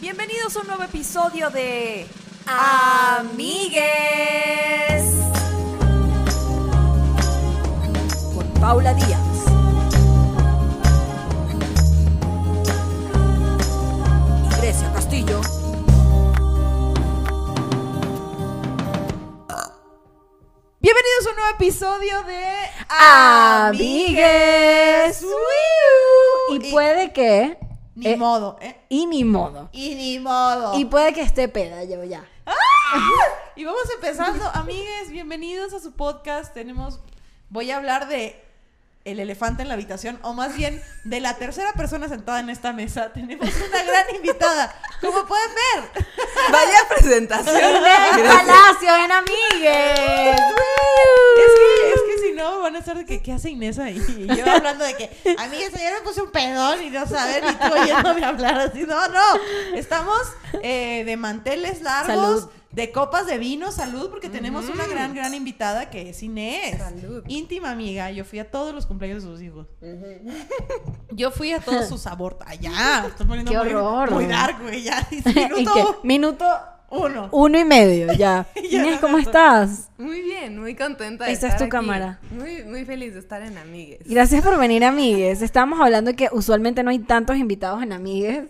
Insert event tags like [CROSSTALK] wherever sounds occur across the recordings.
Bienvenidos a un nuevo episodio de Amigues con Paula Díaz. Y Grecia Castillo. Bienvenidos a un nuevo episodio de Amigues. Woo. Y puede que. Ni eh, modo, ¿eh? Y ni modo. Y ni modo. Y puede que esté peda yo ya. Y vamos empezando, amigues, bienvenidos a su podcast. Tenemos, voy a hablar de el elefante en la habitación, o más bien de la tercera persona sentada en esta mesa. [LAUGHS] Tenemos una gran invitada, como pueden ver. Vaya presentación. Palacio en Amigues. No, van a estar de que, ¿qué hace Inés ahí? Y yo hablando de que, amigues, ayer me puse un pedón y no saben, y tú oyéndome hablar así. No, no, estamos eh, de manteles largos. Salud. De copas de vino, salud, porque tenemos una gran, gran invitada que es Inés. Salud. Íntima amiga. Yo fui a todos los cumpleaños de sus hijos. Yo fui a todos sus abortos. Allá. Estoy poniendo Qué muy, horror. muy dark, güey. Ya. [LAUGHS] ¿Y Minuto qué? Minuto uno. uno y medio ya. [LAUGHS] Ya. Inés, ¿cómo estás? Muy bien, muy contenta de Esta es estar tu aquí. cámara. Muy, muy feliz de estar en Amigues. Gracias por venir, Amigues. Estábamos hablando que usualmente no hay tantos invitados en Amigues.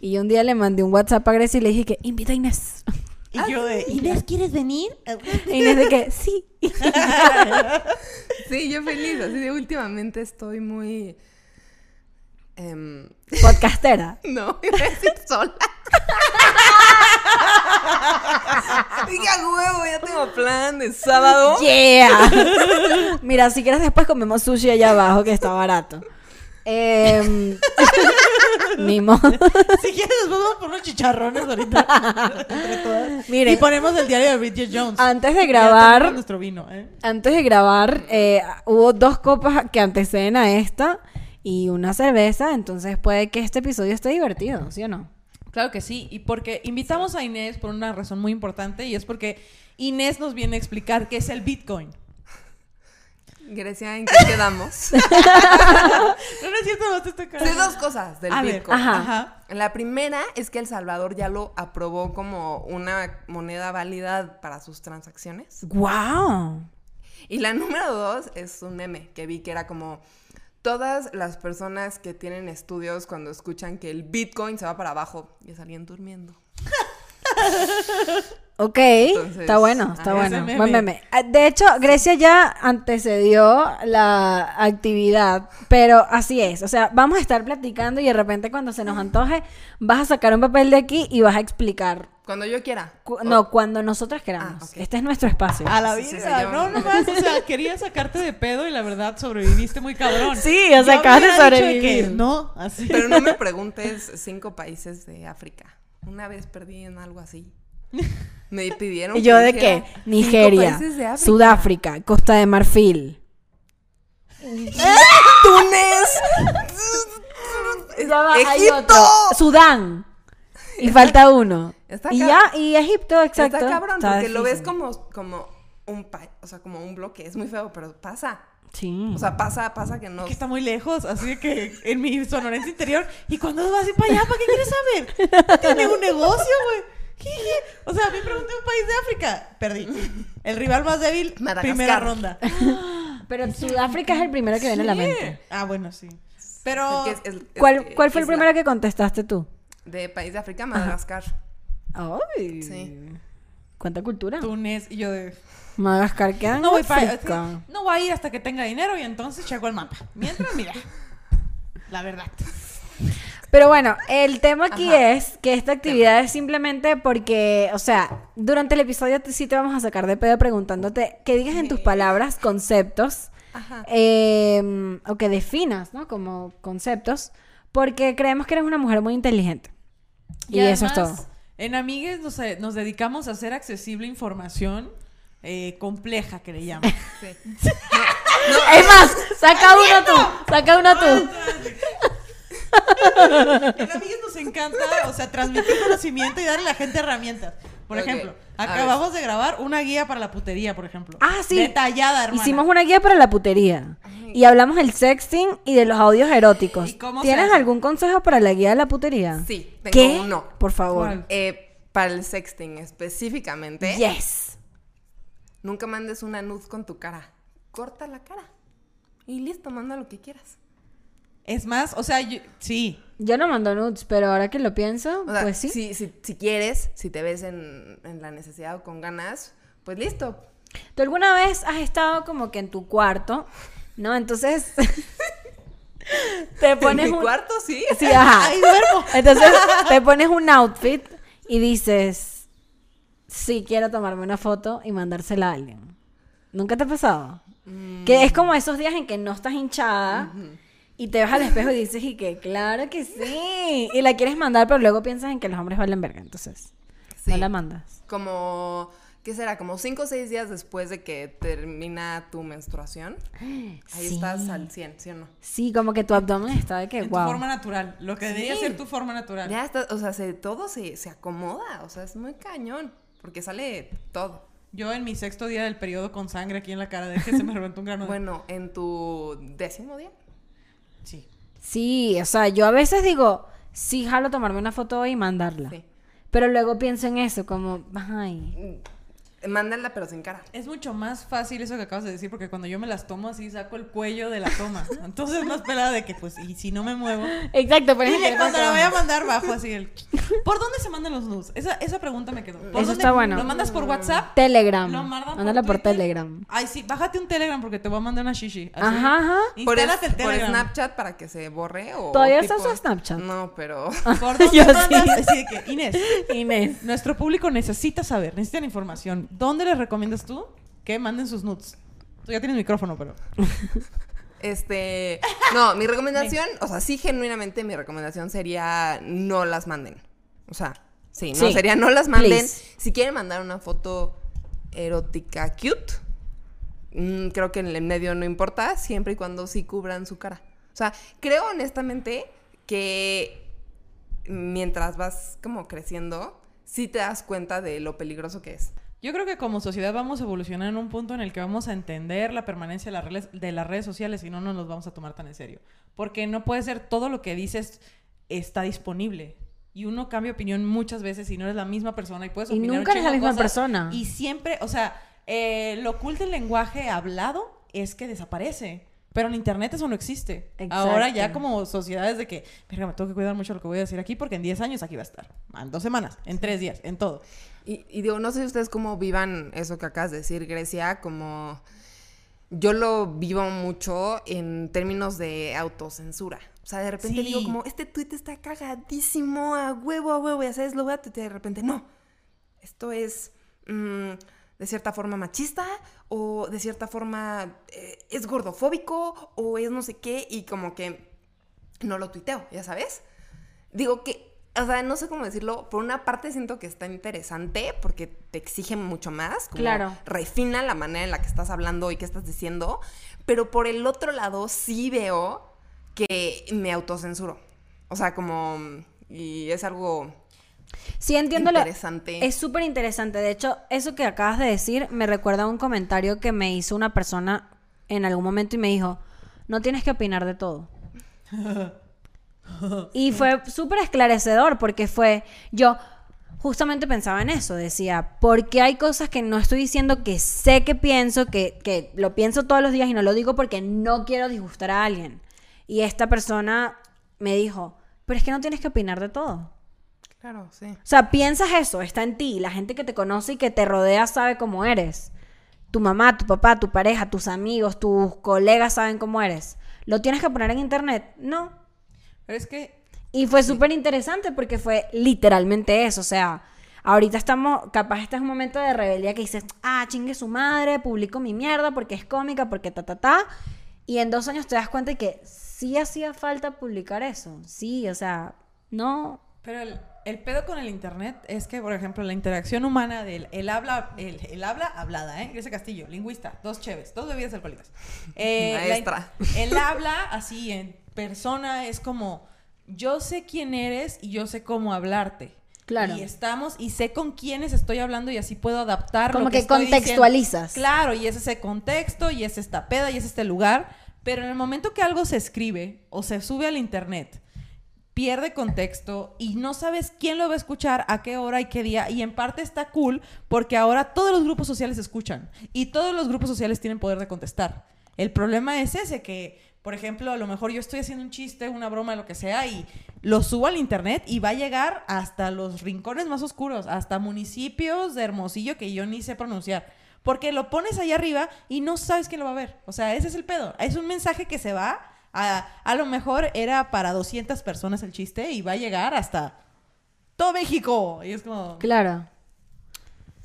Y yo un día le mandé un WhatsApp a Grecia y le dije que invita a Inés. Y yo de, [LAUGHS] Inés, ¿quieres venir? Y Inés de que sí. [LAUGHS] Sí, yo feliz. Así de últimamente estoy muy. em, Podcastera. no, iba a decir sola. Dije a huevo, ya tengo plan de sábado. Yeah. [LAUGHS] Mira, si quieres después comemos sushi allá abajo que está barato. [LAUGHS] Ni modo. Si quieres, nos vamos por unos chicharrones ahorita. entre todas. Miren. Y ponemos el diario de Bridget Jones. Antes de grabar, nuestro vino, ¿eh? antes de grabar, eh, hubo dos copas que anteceden a esta y una cerveza, entonces puede que este episodio esté divertido, ¿sí o no? Claro que sí, y porque invitamos a Inés por una razón muy importante y es porque Inés nos viene a explicar qué es el Bitcoin. Grecia, ¿en qué quedamos? [LAUGHS] No, no es cierto, no te estoy cagando. dos cosas del A ver, Bitcoin. Ajá. Ajá. La primera es que El Salvador ya lo aprobó como una moneda válida para sus transacciones. ¡Wow! Y la número dos es un meme que vi que era como todas las personas que tienen estudios cuando escuchan que el Bitcoin se va para abajo y salían durmiendo. [LAUGHS] Ok, Entonces, está bueno, está bueno. meme. Buen meme. Ah, De hecho, Grecia ya antecedió la actividad, pero así es. O sea, vamos a estar platicando y de repente cuando se nos antoje, vas a sacar un papel de aquí y vas a explicar. Cuando yo quiera. Cu- O- No, cuando nosotras queramos. Ah. Este es nuestro espacio. A la Sí, sí, vida. sí, no, no [LAUGHS] más. O sea, quería sacarte de pedo y la verdad sobreviviste muy cabrón. Sí, o sea, acabas de sobrevivir. que no, así. Pero no me preguntes cinco países de África. Una vez perdí en algo así. Me pidieron ¿Y [LAUGHS] yo que de qué? cinco Nigeria, países de África. Sudáfrica, Costa de Marfil. [LAUGHS] Túnez. Ya va, hay Egipto. otro. Sudán. Y falta uno. Está y cab- ya, y Egipto, exacto. Está cabrón, Está porque lo ves como, como un pa- o sea, como un bloque. Es muy feo, pero pasa. Sí. O sea, pasa, pasa que no. que está muy lejos, así que en mi sonorense interior. ¿Y cuándo vas a ir para allá? ¿Para qué quieres saber? Tiene un negocio, güey. O sea, me pregunté un país de África. Perdí. El rival más débil, Madagascar. primera ronda. Pero Sudáfrica es el primero que viene a la mente. Ah, bueno, sí. Pero. Es que es- es- ¿Cuál, cuál fue el primero que contestaste tú? De país de África, Madagascar. Ay. Sí. ¿Cuánta cultura? Túnez y yo de. Madagascar queda en No voy para. No voy a ir hasta que tenga dinero y entonces checo el mapa. Mientras, mira. [LAUGHS] La verdad. Pero bueno, el tema aquí Ajá. es que esta actividad es simplemente porque, o sea, durante el episodio sí te vamos a sacar de pedo preguntándote que digas en tus palabras conceptos Ajá. eh, o que definas, ¿no? Como conceptos, porque creemos que eres una mujer muy inteligente. Y, eso es todo. En Amigues nos, eh, nos dedicamos a hacer accesible información eh, compleja, que le llaman. Sí. [LAUGHS] Es más, saca uno tú, saca uno tú. En Amigues nos encanta, o sea, transmitir conocimiento y darle a la gente herramientas. Por Ok, ejemplo, acabamos de grabar una guía para la putería, por ejemplo. Ah, sí. Detallada, hermana. Hicimos una guía para la putería. Y hablamos del sexting y de los audios eróticos. ¿Y cómo se ¿Tienes algún consejo para la guía de la putería? Sí, tengo ¿Qué? uno. Por favor. Eh, para el sexting específicamente, Yes. nunca mandes una nud con tu cara. Corta la cara. Y listo, manda lo que quieras. Es más, o sea, yo- sí. Yo no mando nudes, pero ahora que lo pienso, O sea, pues sí. Si, si, si quieres, si te ves en, en la necesidad o con ganas, pues listo. ¿Tú alguna vez has estado como que en tu cuarto, no? Entonces [LAUGHS] te pones en mi un cuarto, sí. Sí, ajá. [LAUGHS] Entonces te pones un outfit y dices, sí, quiero tomarme una foto y mandársela a alguien. ¿Nunca te ha pasado? Que es como esos días en que no estás hinchada y te ves al espejo y dices, y que claro que sí. Y la quieres mandar, pero luego piensas en que los hombres valen verga, entonces no Sí. la mandas. Como, ¿qué será? Como cinco o seis días después de que termina tu menstruación. Ahí Sí. estás al 100, ¿sí o no? Sí, como que tu abdomen está de que, En wow. tu forma natural. Lo que debería Sí. ser tu forma natural. Ya está, o sea, se, todo se, se acomoda, o sea, es muy cañón, porque sale todo. Yo en mi sexto día del periodo con sangre aquí en la cara de que se me reventó un grano. de- Bueno, en tu décimo día. Sí. Sí, o sea, yo a veces digo, sí, jalo tomarme una foto y mandarla. Sí. Pero luego pienso en eso, como, ay. Mándala, pero sin cara. Es mucho más fácil eso que acabas de decir, porque cuando yo me las tomo así, saco el cuello de la toma. [LAUGHS] Entonces es más pelada de que, pues, y si no me muevo. Exacto, Y es que cuando la voy a mandar, bajo así el. [LAUGHS] ¿Por dónde se mandan los nudes? Esa, esa pregunta me quedó. ¿Por Eso dónde? está bueno. ¿Lo mandas por WhatsApp? Telegram. Lo mandan Mándala por. Telegram. Ay, sí, bájate un Telegram porque te voy a mandar una shishi. así. Ajá, ajá. Por, el por. Snapchat para que se borre o. ¿Todavía tipo- usas Snapchat? No, pero. [LAUGHS] ¿Por dónde Yo mandas? sí. Así de que, Inés, Inés. nuestro público necesita saber, necesitan información. ¿Dónde les recomiendas tú que manden sus nudes? Tú ya tienes micrófono, pero. [LAUGHS] Este. No, mi recomendación, o sea, sí, genuinamente mi recomendación sería no las manden. O sea, sí, no Sí, sería no las manden. please. Si quieren mandar una foto erótica cute, mm, creo que en el medio no importa, siempre y cuando sí cubran su cara. O sea, creo honestamente que mientras vas como creciendo, sí te das cuenta de lo peligroso que es. Yo creo que como sociedad vamos a evolucionar en un punto en el que vamos a entender la permanencia de las redes, de las redes sociales y no nos los vamos a tomar tan en serio. Porque no puede ser todo lo que dices está disponible. Y uno cambia opinión muchas veces y no eres la misma persona y puedes Y opinar un nunca eres la misma cosas. persona. Y siempre, o sea, eh, lo cool del lenguaje hablado es que desaparece. Pero en internet eso no existe. Exacto. Ahora ya como sociedades de que, verga, me tengo que cuidar mucho lo que voy a decir aquí porque en 10 años aquí va a estar. En dos semanas, en tres días, en todo. Y, y digo, no sé ustedes cómo vivan eso que acabas de decir, Grecia, como yo lo vivo mucho en términos de autocensura. O sea, de repente Sí. digo como, este tweet está cagadísimo, a huevo, a huevo, ya sabes, lo voy a tuitear de repente, no, esto es mm, de cierta forma machista o de cierta forma eh, es gordofóbico o es no sé qué y como que no lo tuiteo, ya sabes. Digo que, o sea, no sé cómo decirlo, por una parte siento que está interesante porque te exige mucho más, como Claro. refina la manera en la que estás hablando y qué estás diciendo, pero por el otro lado sí veo que me autocensuro. O sea, como, y es algo Sí, entiendo lo- interesante. Es súper interesante. De hecho, eso que acabas de decir me recuerda a un comentario que me hizo una persona en algún momento y me dijo, no tienes que opinar de todo. [LAUGHS] y fue súper esclarecedor porque fue, yo justamente pensaba en eso, decía, porque hay cosas que no estoy diciendo que sé que pienso, que, que lo pienso todos los días y no lo digo porque no quiero disgustar a alguien. Y esta persona me dijo, pero es que no tienes que opinar de todo. Claro, sí. O sea, piensas eso, está en ti. La gente que te conoce y que te rodea sabe cómo eres. Tu mamá, tu papá, tu pareja, tus amigos, tus colegas saben cómo eres. ¿Lo tienes que poner en internet? No. Pero es que Y fue súper interesante porque fue literalmente eso. O sea, ahorita estamos, capaz este es un momento de rebeldía que dices, ah, chingue su madre, publico mi mierda porque es cómica, porque ta, ta, ta. Y en dos años te das cuenta de que sí hacía falta publicar eso. Sí, o sea, no. Pero el, el pedo con el internet es que, por ejemplo, la interacción humana del el habla, el, el habla hablada, ¿eh? Grecia Castillo, lingüista, dos cheves, dos bebidas alcohólicas. Eh, [LAUGHS] la Maestra. el habla así en persona es como, yo sé quién eres y yo sé cómo hablarte. Claro. Y estamos, y sé con quiénes estoy hablando y así puedo adaptar. Como lo que estoy diciendo. contextualizas. Claro, y es ese contexto, y es esta peda, y es este lugar. Pero en el momento que algo se escribe o se sube al internet, pierde contexto y no sabes quién lo va a escuchar, a qué hora y qué día. Y en parte está cool porque ahora todos los grupos sociales escuchan y todos los grupos sociales tienen poder de contestar. El problema es ese que, por ejemplo, a lo mejor yo estoy haciendo un chiste, una broma, lo que sea, y lo subo al internet y va a llegar hasta los rincones más oscuros, hasta municipios de Hermosillo que yo ni sé pronunciar. Porque lo pones ahí arriba y no sabes quién lo va a ver. O sea, ese es el pedo. Es un mensaje que se va. A, a lo mejor era para 200 personas el chiste y va a llegar hasta todo México. Y es como... Claro.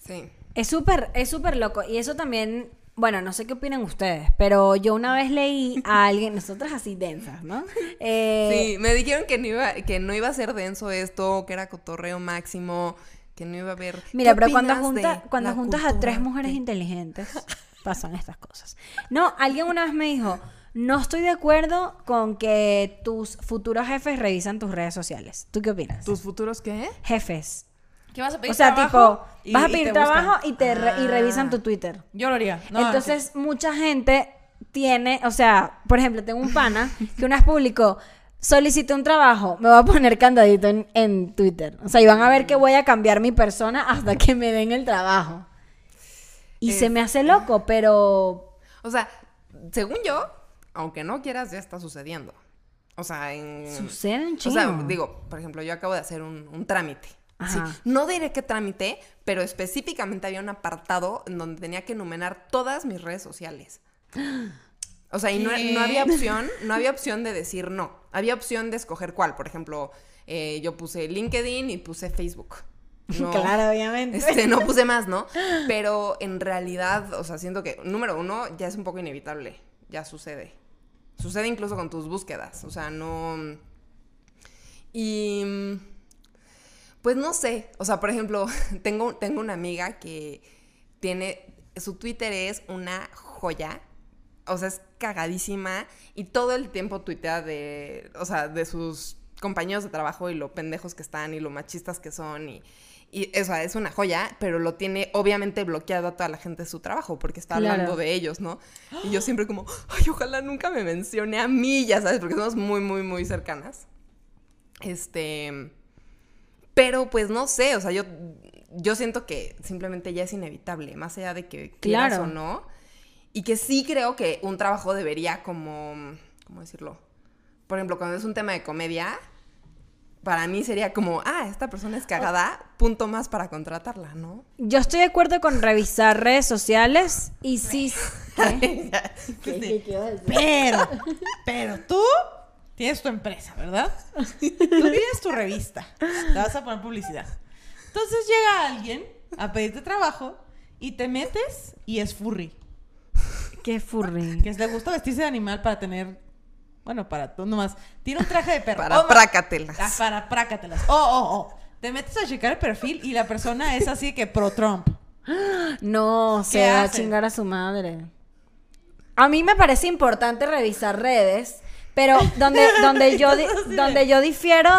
Sí. Es súper, es súper loco. Y eso también, bueno, no sé qué opinan ustedes, pero yo una vez leí a alguien, nosotras así densas, ¿no? [LAUGHS] Eh, Sí, me dijeron que no, iba, que no iba a ser denso esto, que era cotorreo máximo, que no iba a haber... Mira, ¿Qué pero cuando, junta, cuando juntas a tres mujeres inteligentes, [LAUGHS] pasan estas cosas. No, alguien una vez me dijo, no estoy de acuerdo con que tus futuros jefes revisan tus redes sociales. ¿Tú qué opinas? ¿Tus futuros qué? Jefes. ¿Qué vas a pedir O sea, trabajo? tipo, Y- vas a pedir trabajo buscan. y te re- y revisan Ah. tu Twitter. Yo lo haría. No, Entonces, mucha gente tiene, o sea, por ejemplo, tengo un pana que una vez publicó, solicité un trabajo, me voy a poner candadito en, en Twitter. O sea, y van a ver que voy a cambiar mi persona hasta que me den el trabajo. Y se me hace loco, pero... O sea, según yo, aunque no quieras, ya está sucediendo. O sea, en... Sucede un O sea, digo, por ejemplo, yo acabo de hacer un, un trámite. No diré qué trámite, pero específicamente había un apartado en donde tenía que enumerar todas mis redes sociales. O sea, y no, había opción, [LAUGHS] no había opción de decir no. Había opción de escoger cuál. Por ejemplo, eh, yo puse LinkedIn y puse Facebook. [LAUGHS] No, Claro, obviamente. este, no puse más, ¿no? [LAUGHS] Pero en realidad, o sea, siento que, número uno, ya es un poco inevitable. Ya sucede. Sucede incluso con tus búsquedas. O sea, no. Y. Pues no sé. O sea, por ejemplo, [LAUGHS] tengo, tengo una amiga que tiene. Su Twitter es una joya. O sea, es cagadísima. Y todo el tiempo tuitea de. O sea, de sus compañeros de trabajo y lo pendejos que están y lo machistas que son. Y, y o sea, es una joya, pero lo tiene obviamente bloqueado a toda la gente de su trabajo porque está Claro. hablando de ellos, ¿no? Y yo [GASPS] siempre como, ay, ojalá nunca me mencione a mí, ya sabes, porque somos muy, muy, muy cercanas. Este. Pero pues no sé, o sea, yo, yo siento que simplemente ya es inevitable, más allá de que quieras Claro. o no. Y que sí creo que un trabajo debería como, ¿cómo decirlo? Por ejemplo, cuando es un tema de comedia, para mí sería como, ah, esta persona es cagada, punto más para contratarla, ¿no? Yo estoy de acuerdo con revisar redes sociales y sí... [LAUGHS] [LAUGHS] ¿Qué? ¿Qué, qué, qué? Pero, [LAUGHS] pero tú tienes tu empresa, ¿verdad? Tú tienes tu revista. Te vas a poner publicidad. Entonces llega alguien a pedirte trabajo y te metes y es furry. Qué furry. Que le gusta vestirse de animal para tener. Bueno, para tú nomás. Tiene un traje de perro. Para Oh, prácatelas. Ah, para prácatelas. Oh, oh, oh. Te metes a checar el perfil y la persona es así que pro Trump. No, se ¿Qué va a chingar a su madre. A mí me parece importante revisar redes, pero donde, [LAUGHS] donde, yo, di- donde yo difiero,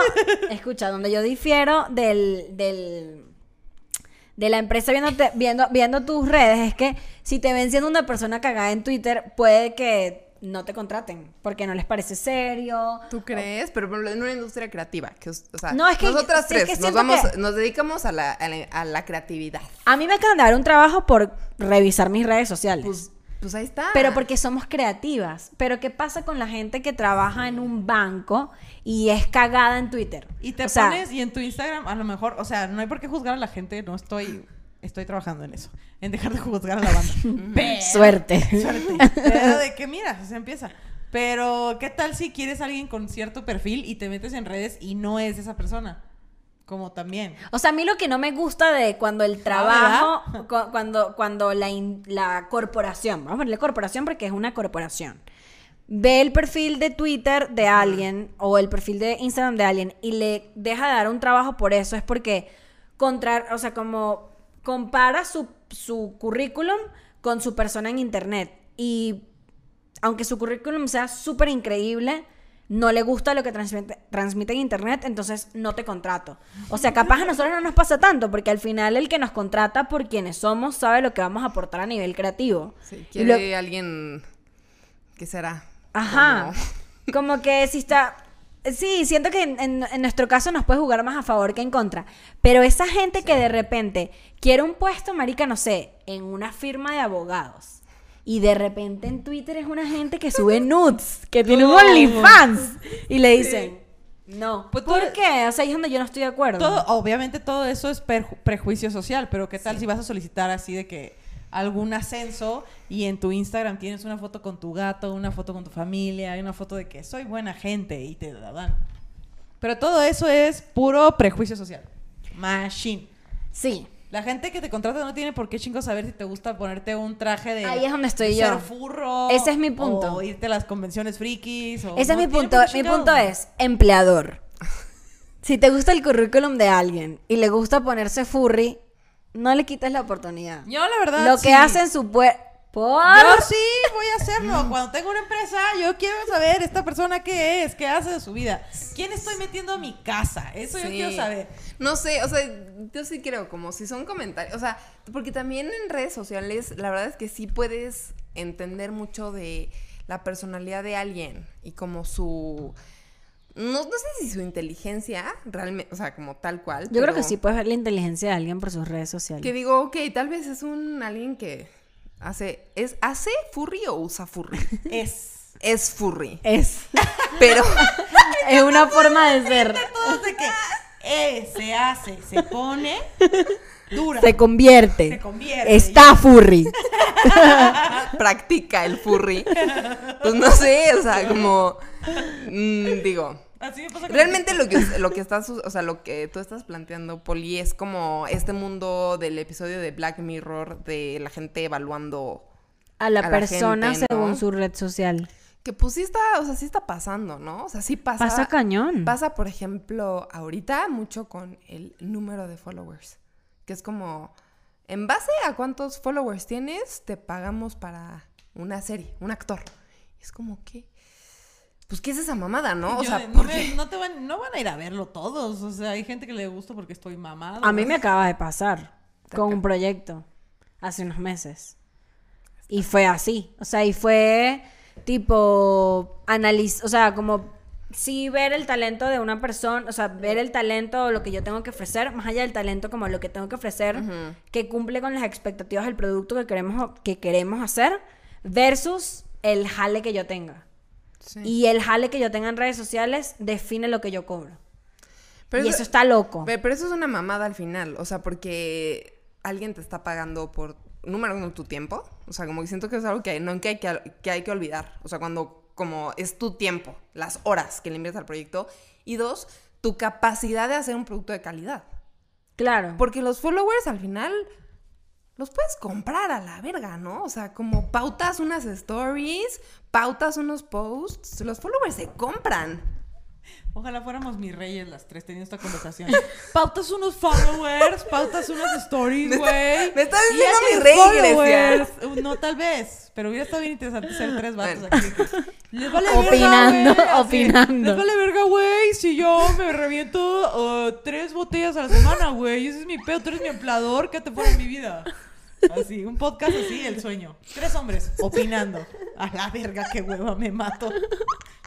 escucha, donde yo difiero del, del, de la empresa viéndote- viendo, viendo tus redes es que si te ven siendo una persona cagada en Twitter, puede que no te contraten, porque no les parece serio. ¿Tú crees? Pero por ejemplo, en una industria creativa, que, o sea, No, es que- nosotras es tres que nos, vamos, que- nos dedicamos a la, a la, a la creatividad. A mí me acaban de dar un trabajo por revisar mis redes sociales. Pues, pues ahí está. Pero porque somos creativas. Pero ¿qué pasa con la gente que trabaja en un banco y es cagada en Twitter? Y te O sea, pones, y en tu Instagram, a lo mejor, o sea, no hay por qué juzgar a la gente, no estoy, estoy trabajando en eso, en dejar de juzgar a la banda. [LAUGHS] Pero- Suerte. Suerte. Pero de que mira, se empieza. Pero, ¿qué tal si quieres a alguien con cierto perfil y te metes en redes y no es esa persona? Como también. O sea, a mí lo que no me gusta de cuando el trabajo, cu- cuando, cuando la, in- la corporación, vamos a ponerle corporación porque es una corporación, ve el perfil de Twitter de alguien o el perfil de Instagram de alguien y le deja de dar un trabajo por eso, es porque contra, o sea, como compara su, su currículum con su persona en internet y aunque su currículum sea súper increíble, no le gusta lo que transmite, transmite en internet, entonces no te contrato. O sea, capaz a nosotros no nos pasa tanto, porque al final el que nos contrata por quienes somos sabe lo que vamos a aportar a nivel creativo. Sí, lo- quiere alguien que será. Ajá. Como- Como que si está... Sí, siento que en, en- en nuestro caso nos puede jugar más a favor que en contra. Pero esa gente que de repente quiere un puesto, marica, no sé, en una firma de abogados. Y de repente en Twitter es una gente que sube [LAUGHS] nudes, que tiene un. OnlyFans. Y le dicen, no. Pues ¿Por todo- qué? O sea, ahí es donde yo no estoy de acuerdo. Todo, obviamente todo eso es prejuicio social, pero ¿qué tal si vas a solicitar así de que algún ascenso y en tu Instagram tienes una foto con tu gato, una foto con tu familia, una foto de que soy buena gente y te la dan? Pero todo eso es puro prejuicio social. Machine. Sí. La gente que te contrata no tiene por qué chingo saber si te gusta ponerte un traje de Ahí es donde estoy yo. ser furro. Ese es mi punto. O irte a las convenciones frikis. o Ese es mi punto. Mi punto es empleador. [LAUGHS] Si te gusta el currículum de alguien y le gusta ponerse furry, no le quites la oportunidad. Yo la verdad Lo que hacen su pue- por Yo sí voy a hacerlo. Cuando tengo una empresa, yo quiero saber esta persona qué es, qué hace de su vida. ¿Quién estoy metiendo a mi casa? Eso yo quiero saber. No sé, o sea, yo sí creo, como si son comentarios, o sea, porque también en redes sociales, la verdad es que sí puedes entender mucho de la personalidad de alguien y como su... No, no sé si su inteligencia, realmente, o sea, como tal cual. Yo creo que sí puedes ver la inteligencia de alguien por sus redes sociales. Que digo, ok, tal vez es un alguien que hace, es, ¿hace furry o usa furry? [LAUGHS] Es. es furry. Es. [LAUGHS] Pero, [LAUGHS] es una forma de ser. Todos de que eh, se hace, se pone, dura, Se convierte. se convierte. Está furry. practica el furry. Pues no sé, o sea, como mm, digo, Así me pasa con realmente lo que lo que [LAUGHS] estás, o sea, lo que tú estás planteando, Poli, es como este mundo del episodio de Black Mirror de la gente evaluando A la A la persona según su red social. que pues sí está, o sea, sí está pasando, ¿no? O sea, sí pasa. Pasa cañón. Pasa, por ejemplo, ahorita mucho con el número de followers, que es como en base a cuántos followers tienes, te pagamos para una serie, un actor. Es como que pues qué es esa mamada, ¿no? O Yo sea, no, no te van, no van a ir a verlo todos. O sea, hay gente que le gusta porque estoy mamado. A mí me acaba de pasar con un proyecto hace unos meses. Y fue así. O sea, y fue tipo analizar, o sea, como sí ver el talento de una persona, o sea, ver el talento o lo que yo tengo que ofrecer, más allá del talento como lo que tengo que ofrecer, Ujú. que cumple con las expectativas del producto que queremos, que queremos hacer, versus el jale que yo tenga. Sí. Y el jale que yo tenga en redes sociales define lo que yo cobro. Pero y eso está loco. Pe- Pero eso es una mamada al final, o sea, porque alguien te está pagando por, número uno, tu tiempo, o sea, como que siento que es algo que, no, que, hay que, que hay que olvidar, o sea, cuando como es tu tiempo, las horas que le inviertes al proyecto, y dos, tu capacidad de hacer un producto de calidad. Claro. Porque los followers al final los puedes comprar a la verga, ¿no? O sea, como pautas unas stories, pautas unos posts, los followers se compran. Ojalá fuéramos mis reyes las tres teniendo esta conversación. [LAUGHS] pautas unos followers, pautas unas stories, güey. me estás diciendo mi rey, followers. Uh, No, tal vez. Pero hubiera estado bien interesante ser tres vatos Bueno. aquí. Les vale Opinando, verga, güey, así. opinando. Les vale verga, güey, si yo me reviento uh, tres botellas a la semana, güey. Ese es mi pedo. Tú eres mi empleador. ¿Qué te fuera en mi vida? Así, un podcast así, el sueño. Tres hombres opinando. A la verga, qué hueva, me mato.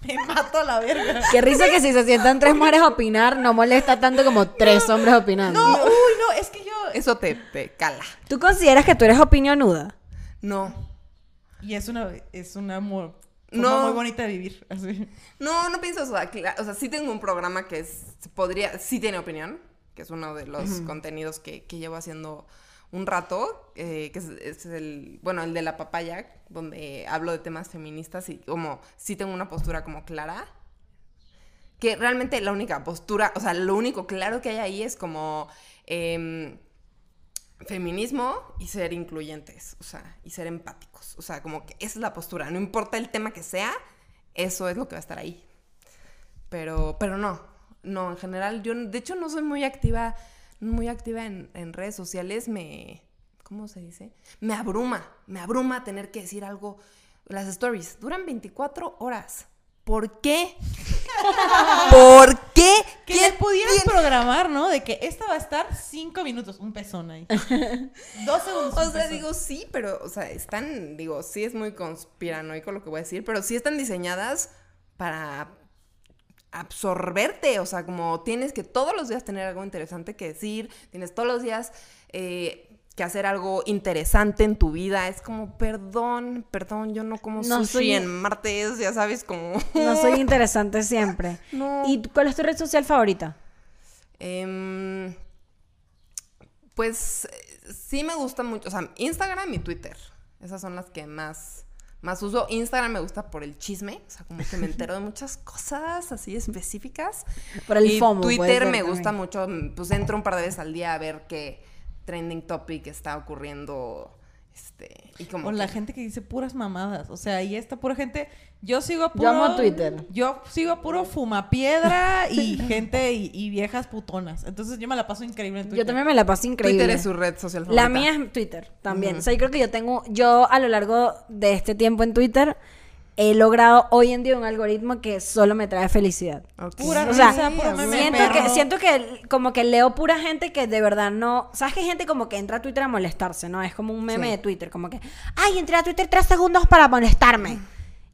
Me mato a la verga. Qué risa que si se sientan tres mujeres a opinar, no molesta tanto como tres hombres opinando. No, uy, no, es que yo. Eso te, te cala. ¿Tú consideras que tú eres opinionuda? No. Y es una, es una mo- forma No. muy bonita de vivir. Así. No, no pienso eso. O sea, sí tengo un programa que es, podría, sí tiene opinión, que es uno de los contenidos que, que llevo haciendo un rato, eh, que es, el, bueno, el de la papaya, donde hablo de temas feministas y como sí tengo una postura como clara. Que realmente la única postura, o sea, lo único claro que hay ahí es como em, feminismo y ser incluyentes, o sea, y ser empáticos. O sea, como que esa es la postura. No importa el tema que sea, eso es lo que va a estar ahí. Pero, pero no, no, en general, yo de hecho no soy muy activa, muy activa en, en redes sociales, me, ¿cómo se dice? Me abruma, me abruma tener que decir algo. Las stories duran 24 horas. ¿por qué? [LAUGHS] ¿Por qué? Que ¿Quién le pudieras tiene- programar, ¿no? De que esta va a estar cinco minutos, un pezón ahí. [LAUGHS] Dos segundos. O sea, pezón. digo, sí, pero, o sea, están, digo, sí es muy conspiranoico lo que voy a decir, pero sí están diseñadas para absorberte, o sea, como tienes que todos los días tener algo interesante que decir, tienes todos los días eh, que hacer algo interesante en tu vida, es como, perdón, perdón, yo no como No sushi soy- en martes, ya sabes, como... [LAUGHS] No soy [LAUGHS] interesante siempre. No. ¿Y cuál es tu red social favorita? Em, pues sí me gusta mucho, o sea, Instagram y Twitter. Esas son las que más, más uso. Instagram me gusta por el chisme, o sea, como que me entero de muchas cosas así específicas. [LAUGHS] Por el y FOMO, Twitter me también. gusta mucho, pues entro un par de veces al día a ver qué trending topic está ocurriendo. Este, y como O la gente que dice puras mamadas. O sea, y esta pura gente. Yo sigo a puro. Yo amo Twitter. Yo sigo a puro fumapiedra y gente y, y viejas putonas. Entonces yo me la paso increíble en Twitter. Yo también me la paso increíble. Twitter es su red social favorita. La mía es Twitter también. O sea, yo creo que yo tengo, yo a lo largo de este tiempo en Twitter he logrado hoy en día un algoritmo que solo me trae felicidad. Pura O sea, risa, Siento perro. que, siento que como que leo pura gente que de verdad no. ¿Sabes que hay gente como que entra a Twitter a molestarse, no? Es como un meme Sí. de Twitter, como que, ay, entré a Twitter tres segundos para molestarme.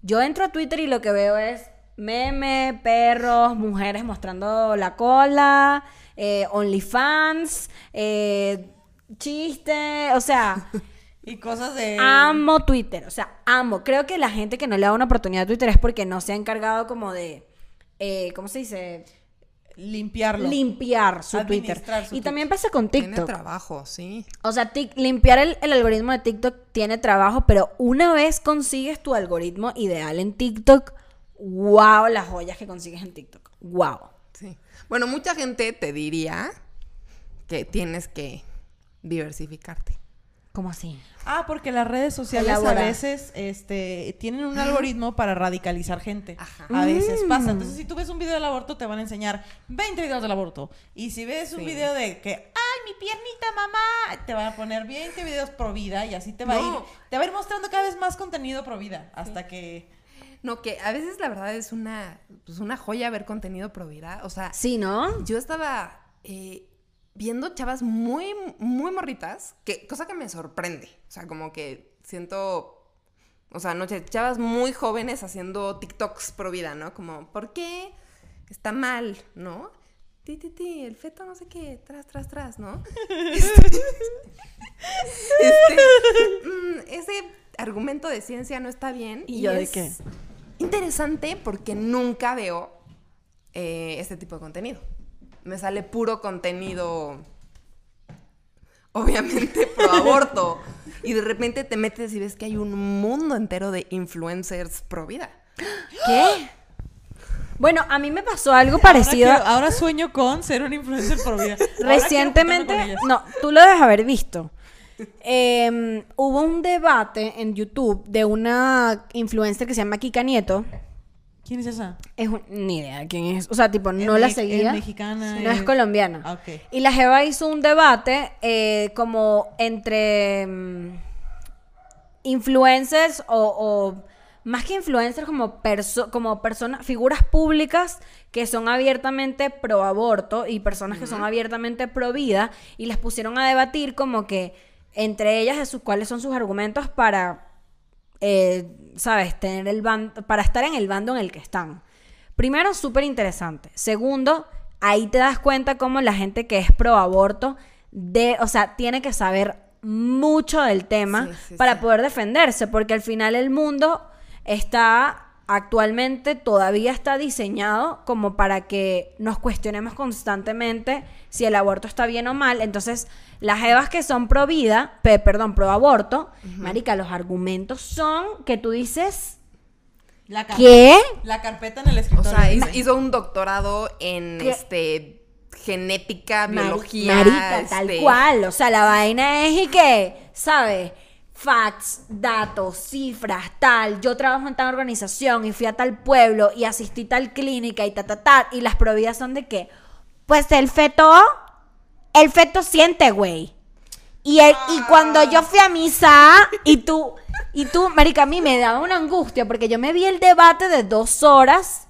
Yo entro a Twitter y lo que veo es meme, perros, mujeres mostrando la cola, eh, OnlyFans, eh, chiste, o sea. [LAUGHS] Y cosas de. Amo Twitter, o sea, amo. Creo que la gente que no le da una oportunidad a Twitter es porque no se ha encargado como de, eh, ¿cómo se dice? Limpiarlo. Limpiar su Twitter. Su y también pasa con Tiene TikTok. trabajo, sí. O sea, limpiar el, el algoritmo de TikTok tiene trabajo, pero una vez consigues tu algoritmo ideal en TikTok, wow, las joyas que consigues en TikTok. Wow. Sí. Bueno, mucha gente te diría que tienes que diversificarte. ¿Cómo así? Ah, porque las redes sociales Elabora. a veces este, tienen un algoritmo para radicalizar gente. Ajá. A veces Mm. pasa. Entonces, si tú ves un video del aborto, te van a enseñar 20 videos del aborto. Y si ves un video de que, ¡ay, mi piernita, mamá! Te van a poner 20 videos pro vida y así te va a No. ir. Te va a ir mostrando cada vez más contenido pro vida. Hasta que. No, que a veces la verdad es una, pues una joya ver contenido pro vida. O sea, Sí, ¿no? yo estaba eh, viendo chavas muy, muy morritas, que, cosa que me sorprende. O sea, como que siento, o sea, no chavas muy jóvenes haciendo TikToks pro vida, ¿no? Como, ¿por qué está mal, no? Ti, ti, ti, el feto no sé qué, tras, tras, tras, ¿no? [LAUGHS] Este, este, mm, ese argumento de ciencia no está bien. ¿Y yo de es qué? Interesante porque nunca veo eh, este tipo de contenido. Me sale puro contenido, obviamente, pro aborto. [LAUGHS] Y de repente te metes y ves que hay un mundo entero de influencers pro vida. ¿Qué? Bueno, a mí me pasó algo parecido. Ahora, quiero- ahora sueño con ser un influencer pro vida. Ahora quiero juntarme con Recientemente, no, tú lo debes haber visto. Eh, hubo un debate en YouTube de una influencer que se llama Kika Nieto. ¿Quién es esa? Es un- ni idea quién es. O sea, tipo, no la seguía. es mexicana, No es es- colombiana. Ah. Y la Jeva hizo un debate eh, como entre mm, influencers o, o más que influencers como, perso- como personas, figuras públicas que son abiertamente pro aborto y personas que son abiertamente pro vida y las pusieron a debatir como que entre ellas de sus, cuáles son sus argumentos para eh, ¿sabes? Tener el bando, para estar en el bando en el que están. Primero, súper interesante. Segundo, ahí te das cuenta cómo la gente que es pro aborto, de, o sea, tiene que saber mucho del tema Sí, sí, para sí. poder defenderse, porque al final el mundo está actualmente todavía está diseñado como para que nos cuestionemos constantemente si el aborto está bien o mal. Entonces, las evas que son pro vida, pe- perdón, pro aborto, marica, los argumentos son que tú dices, La ¿qué? La carpeta en el O escritorio. sea, dice. hizo, hizo un doctorado en ¿Qué? este genética, biología. Marica, tal este, cual. O sea, la vaina es y que, ¿sabes? Facts, datos, cifras, tal. Yo trabajo en tal organización y fui a tal pueblo y asistí tal clínica y ta, ta, ta. Y las providas son de que, pues el feto, el feto siente, güey. Y, el- y cuando yo fui a misa y tú, Y tú, marica, a mí me daba una angustia porque yo me vi el debate de dos horas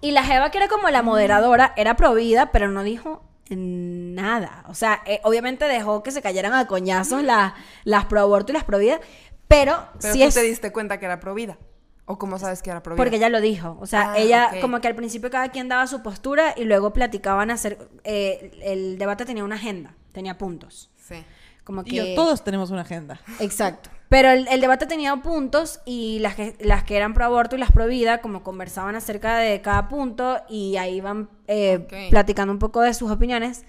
y la jeva que era como la moderadora era provida, pero no dijo nada. O sea, eh, obviamente dejó que se cayeran a coñazos las, las pro aborto y las pro vida, pero, Pero sí tú es... te diste cuenta que era provida. ¿O cómo sabes que era provida? Porque ella lo dijo. O sea, Ah, ella, como que al principio cada quien daba su postura y luego platicaban hacer. eh, el debate tenía una agenda, tenía puntos. Sí. Como Y que. yo, todos tenemos una agenda. Exacto. Pero el, el debate tenía puntos y las que, las que eran pro aborto y las pro vida, como conversaban acerca de cada punto y ahí iban eh, Ok. platicando un poco de sus opiniones.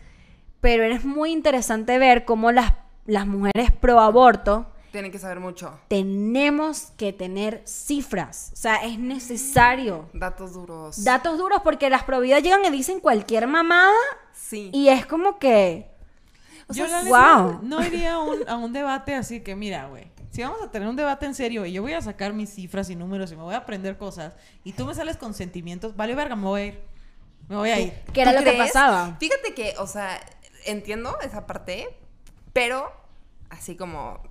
Pero es muy interesante ver cómo las, las mujeres pro aborto Tienen que saber mucho. tenemos que tener cifras. O sea, es necesario. Datos duros. Datos duros porque las pro vida llegan y dicen cualquier mamada sí. y es como que. O yo sea, wow. no iría a un, a un debate así que, mira, güey, si vamos a tener un debate en serio y yo voy a sacar mis cifras y números y me voy a aprender cosas y tú me sales con sentimientos, vale, verga, me voy a ir. Me voy a ir. Que era ¿Tú lo que pasaba. Fíjate que, o sea, entiendo esa parte, pero así como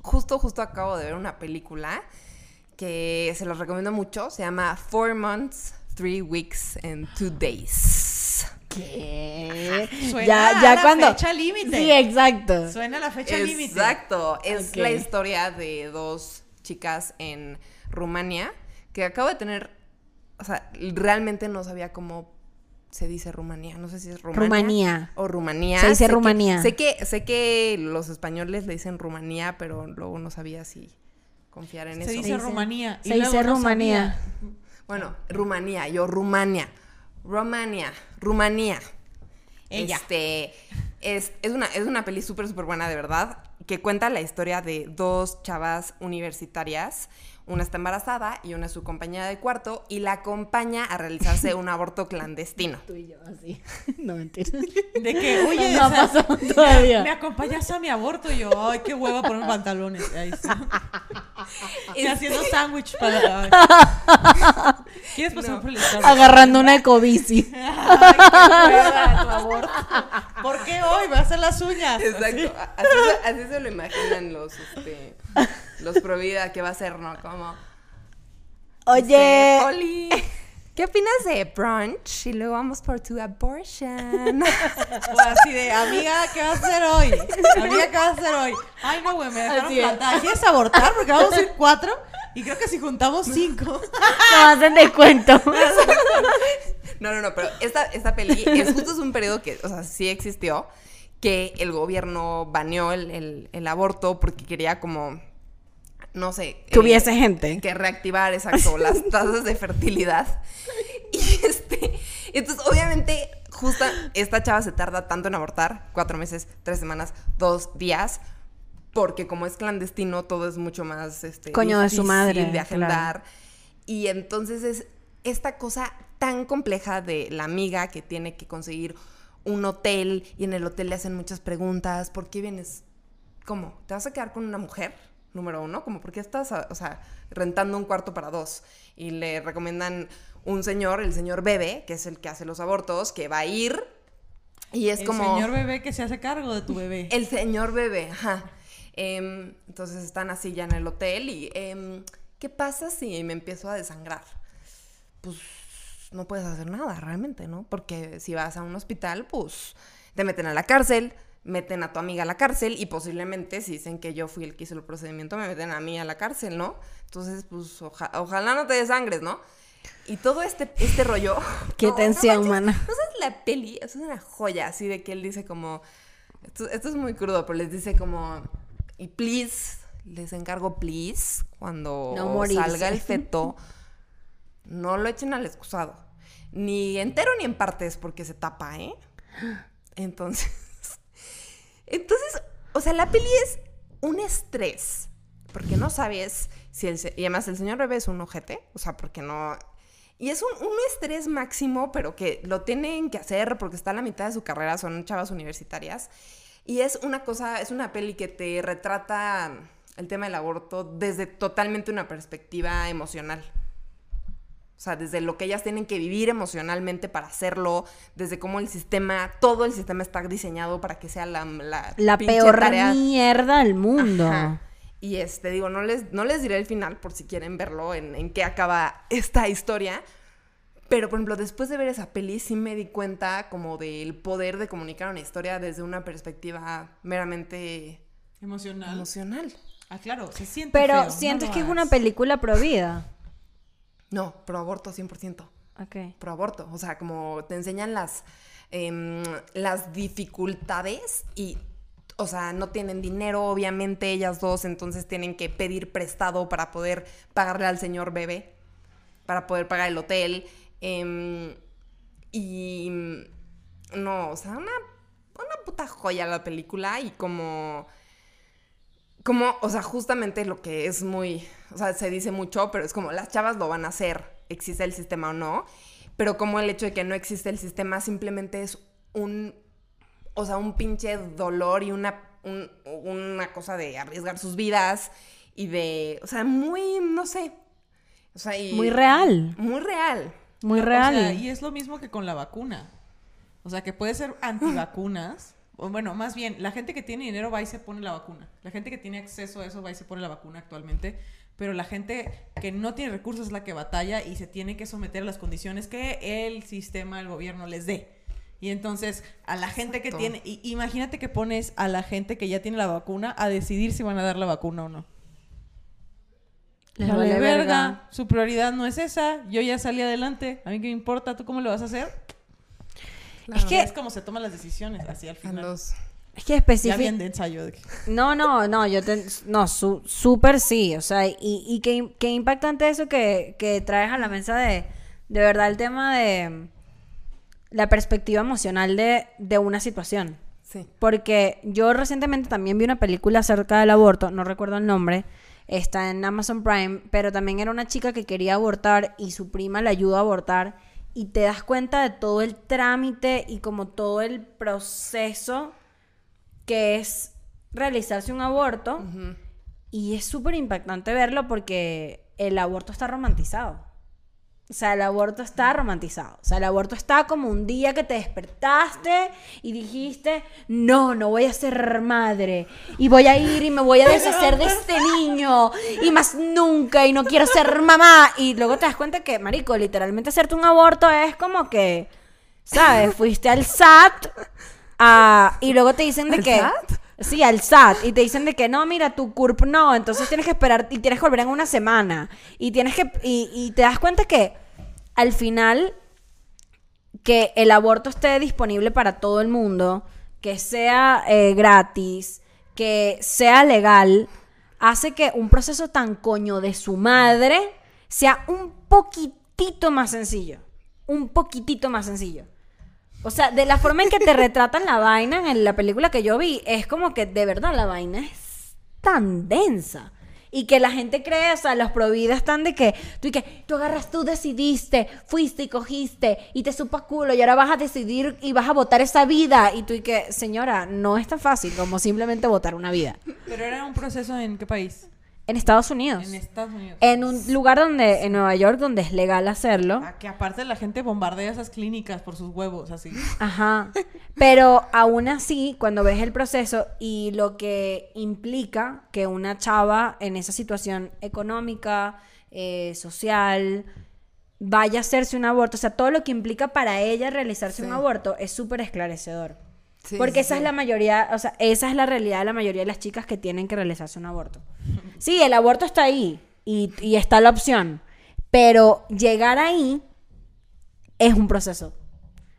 justo, justo acabo de ver una película que se los recomiendo mucho. Se llama Four Months, Three Weeks and Two Days. ¿Qué? Suena ya, a ya la cuando. fecha límite. Sí, exacto. Suena la fecha límite. Exacto. Es la historia de dos chicas en Rumania que acabo de tener, o sea, realmente no sabía cómo se dice Rumanía. No sé si es Rumania. Rumanía. O Rumanía. Se dice Sé que- Rumanía. sé que, sé que los españoles le dicen Rumanía, pero luego no sabía si confiar en Se eso. dice dice- Rumanía. y se luego dice no Rumanía. sabía. Bueno, Rumanía, yo Rumania. Rumania, Rumanía. Ella. Este, es, es una, es una peli súper, súper buena, de verdad, que cuenta la historia de dos chavas universitarias. Una está embarazada y una es su compañera de cuarto y la acompaña a realizarse [LAUGHS] un aborto clandestino. Tú y yo, así. [LAUGHS] No mentira. De que, oye, no o sea, pasó todavía. me acompañas a mi aborto y yo, ay, qué hueva poner pantalones. Ahí está. [LAUGHS] Y haciendo sándwich para. ¿Quieres pasar No. por el Starbucks? Agarrando una ecobici. Ay, qué hueva tu aborto. ¿Por qué hoy? Voy a hacer las uñas. Exacto. Así, se- así se lo imaginan los, este, los pro vida que va a ser, ¿no? Como, Oye. este, Oli, ¿qué opinas de brunch? Y luego vamos por tu abortion. [LAUGHS] O así de, amiga, ¿qué vas a hacer hoy? Amiga, ¿qué vas a hacer hoy? Ay, no, güey, me dejaron Así es. plantada. ¿Quieres abortar? Porque vamos a ir cuatro. Y creo que si juntamos cinco. Nos hacen descuento. No, no, no, pero esta, esta peli es justo es un periodo que, o sea, sí existió, que el gobierno baneó el, el- el aborto porque quería como, no sé. Que eh, gente. Que reactivar, exacto, [LAUGHS] las tasas de fertilidad. Y este, entonces obviamente, justa, esta chava se tarda tanto en abortar, cuatro meses, tres semanas, dos días, porque como es clandestino, todo es mucho más, este, Coño de su madre, de claro. agendar. Y entonces es esta cosa tan compleja de la amiga que tiene que conseguir un hotel y en el hotel le hacen muchas preguntas. ¿Por qué vienes? ¿Cómo? ¿Te vas a quedar con una mujer? Número uno, como por qué estás, o sea, rentando un cuarto para dos. Y le recomiendan un señor, el señor Bebe, que es el que hace los abortos, que va a ir. Y es el como... señor bebé que se hace cargo de tu bebé. El señor bebé, ajá. Em, entonces están así ya en el hotel y em, ¿qué pasa si me empiezo a desangrar? Pues no puedes hacer nada realmente, ¿no? Porque si vas a un hospital, pues te meten a la cárcel, meten a tu amiga a la cárcel y posiblemente si dicen que yo fui el que hizo el procedimiento, me meten a mí a la cárcel, ¿no? Entonces, pues oja- ojalá no te desangres, ¿no? Y todo este, este rollo... [LAUGHS] Qué No, no tensión, manches, mana. ¿No sabes la peli? Eso es una joya, así de que él dice como... Esto, esto es muy crudo, pero les dice como... Y please, les encargo please, cuando No salga el feto, no lo echen al excusado. Ni entero ni en partes, porque se tapa, ¿eh? [GASPS] Entonces... Entonces, o sea, la peli es un estrés. Porque no sabes si el... Y además el señor bebé es un ojete. O sea, porque no... Y es un, un estrés máximo, pero que lo tienen que hacer porque está a la mitad de su carrera, son chavas universitarias. Y es una cosa, es una peli que te retrata el tema del aborto desde totalmente una perspectiva emocional. O sea, desde lo que ellas tienen que vivir emocionalmente para hacerlo, desde cómo el sistema, todo el sistema está diseñado para que sea la, la, peor tarea. mierda del mundo. Ajá. Y este, digo, no les, no les diré el final por si quieren verlo, en, en qué acaba esta historia. Pero, por ejemplo, después de ver esa peli, sí me di cuenta como del poder de comunicar una historia desde una perspectiva meramente Emocional. emocional. Ah, claro, se siente Pero feo, sientes que es una película pro vida. No, pro aborto 100%. Ok. Pro aborto. O sea, como te enseñan las, em, las dificultades y, o sea, no tienen dinero, obviamente, ellas dos, entonces tienen que pedir prestado para poder pagarle al señor bebé, para poder pagar el hotel. em, y no, o sea, una, una puta joya la película y como como, o sea, justamente lo que es muy, o sea, se dice mucho, pero es como las chavas lo van a hacer, existe el sistema o no, pero como el hecho de que no existe el sistema simplemente es un, o sea, un pinche dolor y una, un- una cosa de arriesgar sus vidas y de, o sea, muy, no sé, o sea, y- Muy real. Muy real. Muy O real. sea, y es lo mismo que con la vacuna. O sea, que puede ser antivacunas. O bueno, más bien, la gente que tiene dinero va y se pone la vacuna. La gente que tiene acceso a eso va y se pone la vacuna actualmente. Pero la gente que no tiene recursos es la que batalla y se tiene que someter a las condiciones que el sistema, el gobierno les dé. Y entonces, a la gente que tiene. imagínate que pones a la gente que ya tiene la vacuna a decidir si van a dar la vacuna o no. Les Vale vale verga. verga. Su prioridad no es esa. Yo ya salí adelante. A mí qué me importa. ¿Tú cómo lo vas a hacer? Es que- es como se toman las decisiones así al A final. los- Es que Ya específico. bien de ensayo. de No, no, no, yo te, no, su- súper sí, o sea, y, y qué, qué impactante eso que, que traes a la mesa de, de verdad el tema de la perspectiva emocional de, de una situación. Sí. Porque yo recientemente también vi una película acerca del aborto, no recuerdo el nombre, está en Amazon Prime, pero también era una chica que quería abortar y su prima le ayudó a abortar y te das cuenta de todo el trámite y como todo el proceso que es realizarse un aborto y es súper impactante verlo porque el aborto está romantizado. O sea, el aborto está romantizado. O sea, el aborto está como un día que te despertaste y dijiste, no, no voy a ser madre. Y voy a ir y me voy a deshacer de este niño. Y más nunca. Y no quiero ser mamá. Y luego te das cuenta que, marico, literalmente hacerte un aborto es como que, ¿sabes? Fuiste al SAT a- y luego te dicen de ¿Al que... SAT? Sí, al SAT. Y te dicen de que no, mira, tu CURP no. Entonces tienes que esperar y tienes que volver en una semana. Y tienes que. Y, te das cuenta que al final que el aborto esté disponible para todo el mundo, que sea eh, gratis, que sea legal, hace que un proceso tan coño de su madre sea un poquitito más sencillo. Un poquitito más sencillo. O sea, de la forma en que te retratan la vaina en la película que yo vi, es como que de verdad la vaina es tan densa. Y que la gente cree, o sea, los providas están de que tú y que tú agarras, tú decidiste, fuiste y cogiste y te supo a culo y ahora vas a decidir y vas a votar esa vida. Y tú y que, señora, no es tan fácil como simplemente votar una vida. Pero era un proceso en qué país? En Estados Unidos. En Estados Unidos. En un lugar donde, en Nueva York, donde es legal hacerlo. Ah, que aparte la gente bombardea esas clínicas por sus huevos, así. Ajá. Pero aún así, cuando ves el proceso y lo que implica que una chava en esa situación económica, eh, social, vaya a hacerse un aborto, o sea, todo lo que implica para ella realizarse un aborto es súper esclarecedor. Sí, Porque sí, esa sí. es la mayoría, o sea, esa es la realidad de la mayoría de las chicas que tienen que realizarse un aborto. [LAUGHS] Sí, el aborto está ahí y, y está la opción, pero llegar ahí es un proceso.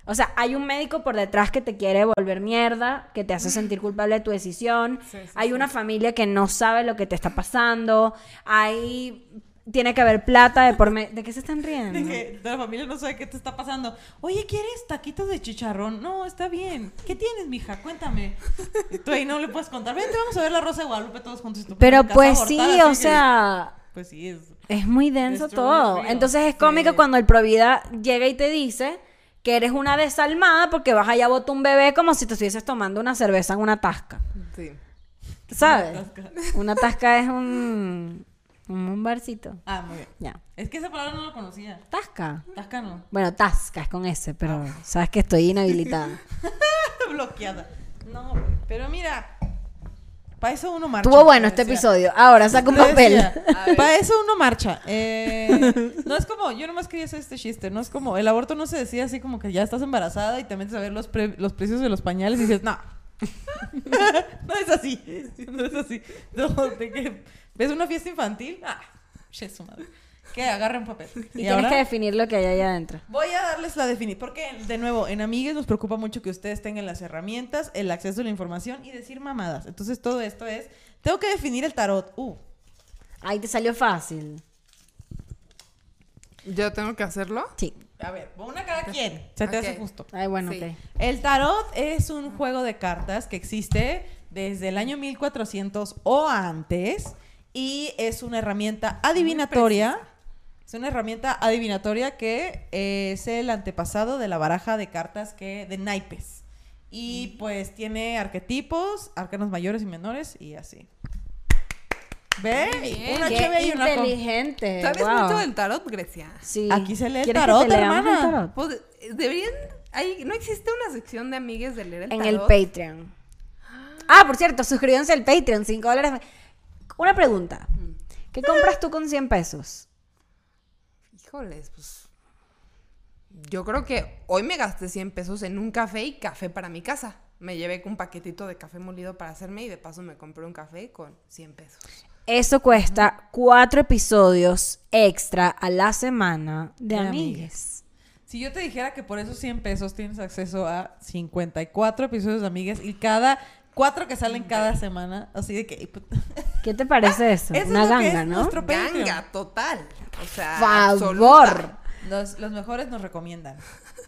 O sea, hay un médico por detrás que te quiere volver mierda, que te hace sentir [LAUGHS] culpable de tu decisión. Sí, sí, hay sí. una familia que no sabe lo que te está pasando. Hay tiene que haber plata de por medio. ¿De qué se están riendo? De que la familia no sabe qué te está pasando. Oye, ¿quieres taquitos de chicharrón? No, está bien. ¿Qué tienes, mija? Cuéntame. Tú ahí no le puedes contar. Vente, vamos a ver la Rosa de Guadalupe todos juntos. Pero "Mi casa pues abortada", sí, o que- sea, Pues sí, es... es muy denso todo. Entonces es cómico Sí. cuando el Provida llega y te dice que eres una desalmada porque vas allá a botar un bebé como si te estuvieses tomando una cerveza en una tasca. Sí. ¿Sabes? tasca. Una tasca es un, un barcito. Ah, muy bien. Ya. Es que esa palabra no la conocía. Tasca. Tasca no. Bueno, tasca es con S, pero sabes que estoy inhabilitada. [LAUGHS] bloqueada. No, pero mira, Para eso uno marcha. Estuvo bueno te este episodio. Ahora saca un papel. Para eso uno marcha. Eh, no es como, yo nomás quería hacer este chiste, no es como, el aborto no se decía así como que ya estás embarazada y te metes a ver los, pre- los precios de los pañales y dices, no. [LAUGHS] no es así, no es así. No, de que ves una fiesta infantil, ah, che su madre. Que agarra un papel. [LAUGHS] Y, tienes que definir lo que hay allá adentro. Voy a darles la definición, porque de nuevo, en Amigues nos preocupa mucho que ustedes tengan las herramientas, el acceso a la información y decir mamadas. Entonces todo esto es, tengo que definir el tarot. Uh, Ahí te salió fácil. ¿Yo tengo que hacerlo? Sí. a ver, una cada quien. Se te hace justo. Ay, bueno, Sí. ok. El tarot es un juego de cartas que existe desde el año 1400 o antes y es una herramienta adivinatoria. Es una herramienta adivinatoria que eh, es el antepasado de la baraja de cartas que de naipes. Y pues tiene arquetipos, arcanos mayores y menores y así. ¿Ve? bien. Una Qué chévere y una inteligente. ¿Sabes wow. mucho del tarot, Grecia? Sí. Aquí se lee el ¿Quieres que tarot, te leamos el hermana? tarot? Pues, deberían... hay- ¿No existe una sección de amigues de leer el En tarot? el Patreon. [GASPS] Ah, por cierto, suscríbanse al Patreon, 5 dólares. Una pregunta. ¿Qué compras tú con 100 pesos? Híjoles, pues... Yo creo que hoy me gasté 100 pesos en un café y café para mi casa. Me llevé un paquetito de café molido para hacerme y de paso me compré un café con 100 pesos. Eso cuesta cuatro episodios extra a la semana de De amigues. Si yo te dijera que por esos 100 pesos tienes acceso a 54 episodios de Amigas y cada cuatro que salen cada semana, así de que... [LAUGHS] ¿Qué te parece eso? Eso Una es lo que ganga, es ¿no? nuestro. Ganga, total. O sea, Favor. absoluta. Los, los mejores nos recomiendan.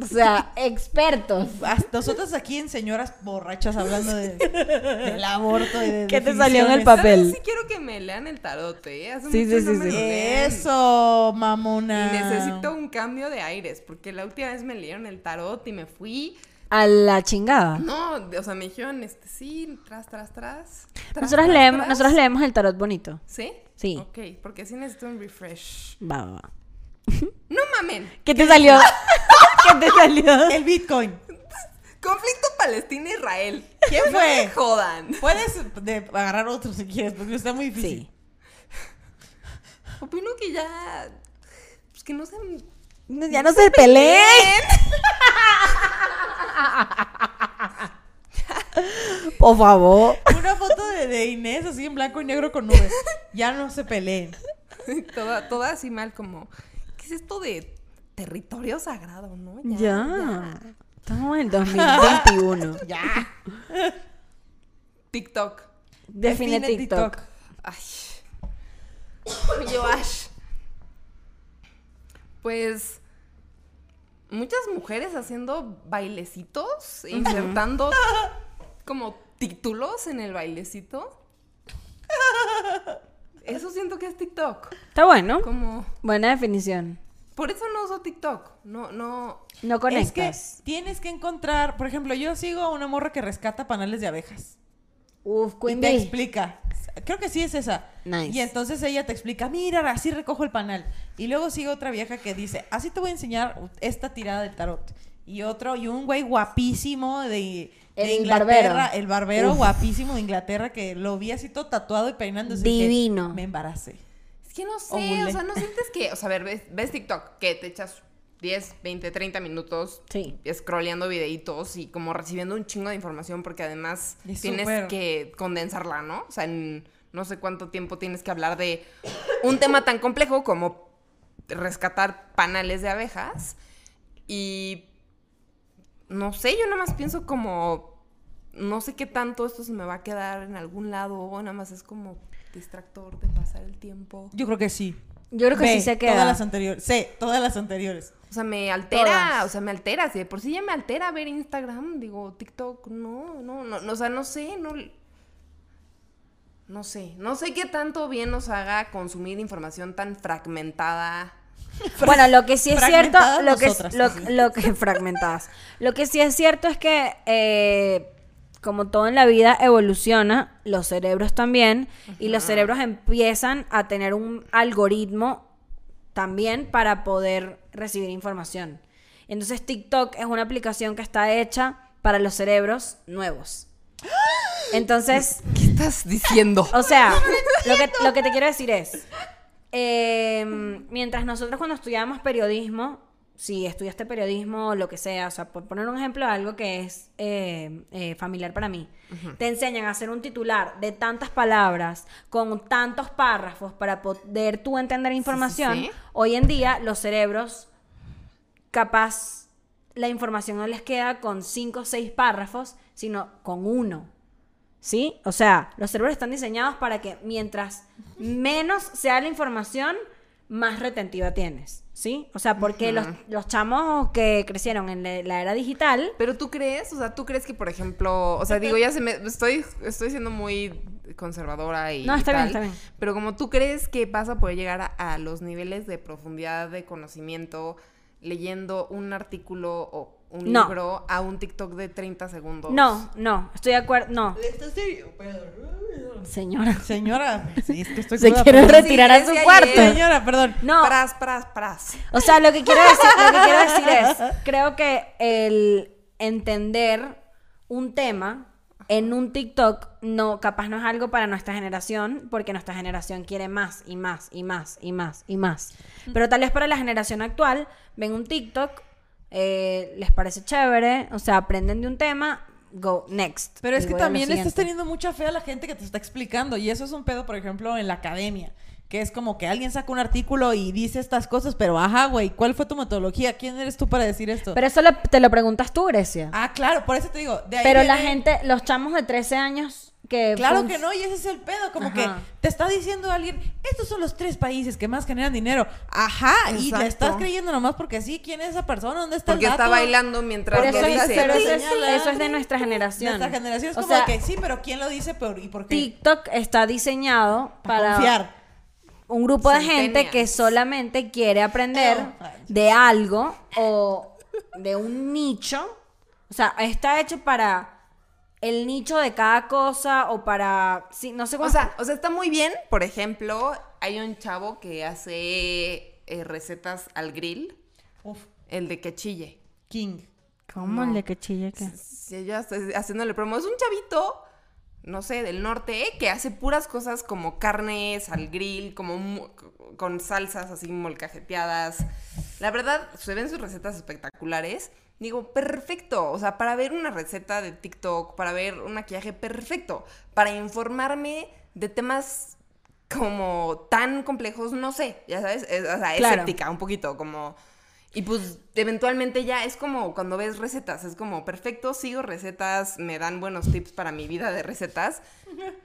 O sea, expertos. Nosotros aquí en señoras borrachas hablando de, [LAUGHS] del aborto y de ¿Qué te salió en el papel? Sí quiero que me lean el tarot, ¿eh? Hace Sí, mucho sí, no sí, me sí. Eso, Y mamona. necesito un cambio de aires, porque la última vez me leyeron el tarot y me fui. A la chingada. No, o sea, me dijeron, este, sí, tras, tras, tras. tras, Nosotros tras, leemos, tras. nosotros leemos el tarot bonito. ¿Sí? Sí. Ok, porque sí necesito un refresh. Va, va, va. [LAUGHS] No mamen. ¿Qué te salió? [LAUGHS] ¿Qué te salió? El Bitcoin. Conflicto Palestina-Israel. [LAUGHS] ¿Quién No fue? me jodan. Puedes de- agarrar otro si quieres, porque está muy difícil. Sí. Opino que ya. Pues que no se. Ya no se peleen. [LAUGHS] Por favor. Una foto de, de Inés así en blanco y negro con nubes. Ya no se peleen. [LAUGHS] toda, toda así mal, como. ¿Qué es esto de territorio sagrado, no? Ya. Estamos en 2021. [LAUGHS] Ya. TikTok. Define, TikTok. Ay. Oye, Ash. Pues. Muchas mujeres haciendo bailecitos, insertando [LAUGHS] como títulos en el bailecito. Eso siento que es TikTok. Está bueno. Como. Buena definición. Por eso no uso TikTok. No, no. No Es que conectas. tienes que encontrar, por ejemplo, yo sigo a una morra que rescata panales de abejas. Uf, Y Queen te Bee. explica. Creo que sí es esa. Nice. Y entonces ella te explica, mira, así recojo el panal. Y luego sigue otra vieja que dice, así te voy a enseñar esta tirada de tarot. Y otro, y un güey guapísimo de, de El Inglaterra, barbero. el barbero Uf. guapísimo de Inglaterra que lo vi así todo tatuado y peinándose. y Divino. me embaracé. Es que no sé, o sea, no sientes que, o sea, a ver, ves, ves TikTok, que te echas 10, 20, 30 minutos Sí. scrolleando videitos y como recibiendo un chingo de información porque además Es tienes que condensarla, ¿no? O sea, en no sé cuánto tiempo tienes que hablar de un tema tan complejo como rescatar panales de abejas y no sé, yo nada más pienso como no sé qué tanto esto se me va a quedar en algún lado o nada más es como distractor de pasar el tiempo. Yo creo que sí. Yo creo que sí se queda. Todas las anteriores. Sí, todas las anteriores. O sea, me altera, Todas. o sea, me altera. Si de por sí ya me altera ver Instagram, digo, TikTok, no, no, no, no, o sea, no sé, no. No sé, no sé qué tanto bien nos haga consumir información tan fragmentada. [LAUGHS] Bueno, lo que sí es cierto, lo que, es- nosotras, lo, sí. lo que [LAUGHS] fragmentadas. Lo que sí es cierto es que eh, como todo en la vida evoluciona, los cerebros también, y los cerebros empiezan a tener un algoritmo también para poder recibir información. Entonces TikTok es una aplicación que está hecha para los cerebros nuevos. Entonces, [GASPS] ¿Qué estás diciendo? o sea, lo que, lo que te quiero decir es, eh, mientras nosotros cuando estudiábamos periodismo, si estudiaste periodismo o lo que sea, o sea, por poner un ejemplo de algo que es eh, eh, familiar para mí, te enseñan a hacer un titular de tantas palabras, con tantos párrafos para poder tú entender información, sí. hoy en día los cerebros capaz la información no les queda con cinco o seis párrafos, sino con uno. ¿Sí? O sea, los cerebros están diseñados para que mientras menos sea la información, más retentiva tienes. ¿Sí? O sea, porque los, los chamos que crecieron en la- la era digital, Pero tú crees, o sea, tú crees que, por ejemplo, o sea, digo, ya se me, estoy, estoy siendo muy conservadora y No, está bien, tal, está bien. Pero como tú crees que vas a poder llegar a, a los niveles de profundidad de conocimiento leyendo un artículo o un No. libro a un TikTok de 30 segundos. no, no, estoy de acuerdo, no. ¿Está serio, Pedro? Señora, Señora, sí, es que estoy se quiere retirar a su que cuarto. ayer- Señora, perdón. No, Pras, pras, pras. O sea, lo que quiero decir, lo que quiero decir es, creo que el entender un tema en un TikTok no, capaz no es algo para nuestra generación, porque nuestra generación quiere más y más y más y más y más. Pero tal vez para la generación actual, ven un TikTok, eh, les parece chévere, o sea, aprenden de un tema, go next. Pero es que también le estás teniendo mucha fe a la gente que te está explicando. Y eso es un pedo, por ejemplo, en la academia. Que es como que alguien saca un artículo y dice estas cosas, pero ajá, güey, ¿cuál fue tu metodología? ¿Quién eres tú para decir esto? Pero eso lo- te lo preguntas tú, Grecia. ah, claro, por eso te digo. De ahí Pero la viene- gente, los chamos de 13 años que... Claro que no, y ese es el pedo, como Ajá. que te está diciendo alguien, estos son los tres países que más generan dinero. Ajá, y le estás creyendo nomás porque sí, ¿quién es esa persona? ¿Dónde está Porque el dato? está bailando mientras Pero lo eso, dice. pero eso es, señala. eso es de nuestra generación. Nuestra generación es O como sea, que sí, pero ¿quién lo dice pero, y por qué? TikTok está diseñado Para confiar. un grupo de gente que solamente quiere aprender Oh. de algo o de un nicho. O sea, está hecho para el nicho de cada cosa o para... Sí, no sé cómo... O sea, o sea, está muy bien. Por ejemplo, hay un chavo que hace eh, recetas al grill, Uf, el de que chille. King. ¿Cómo el de que chille que? Si yo estoy haciéndole promo, es un chavito, no sé, del norte, ¿eh? que hace puras cosas como carnes al grill, como mu- con salsas así molcajeteadas. La verdad, se ven sus recetas espectaculares. Digo, perfecto. O sea, para ver una receta de TikTok, para ver un maquillaje, perfecto. Para informarme de temas como tan complejos, no sé, ya sabes, es, o sea, Claro. escéptica un poquito, como... Y pues eventualmente ya es como cuando ves recetas, es como perfecto, sigo recetas, me dan buenos tips para mi vida de recetas, [LAUGHS]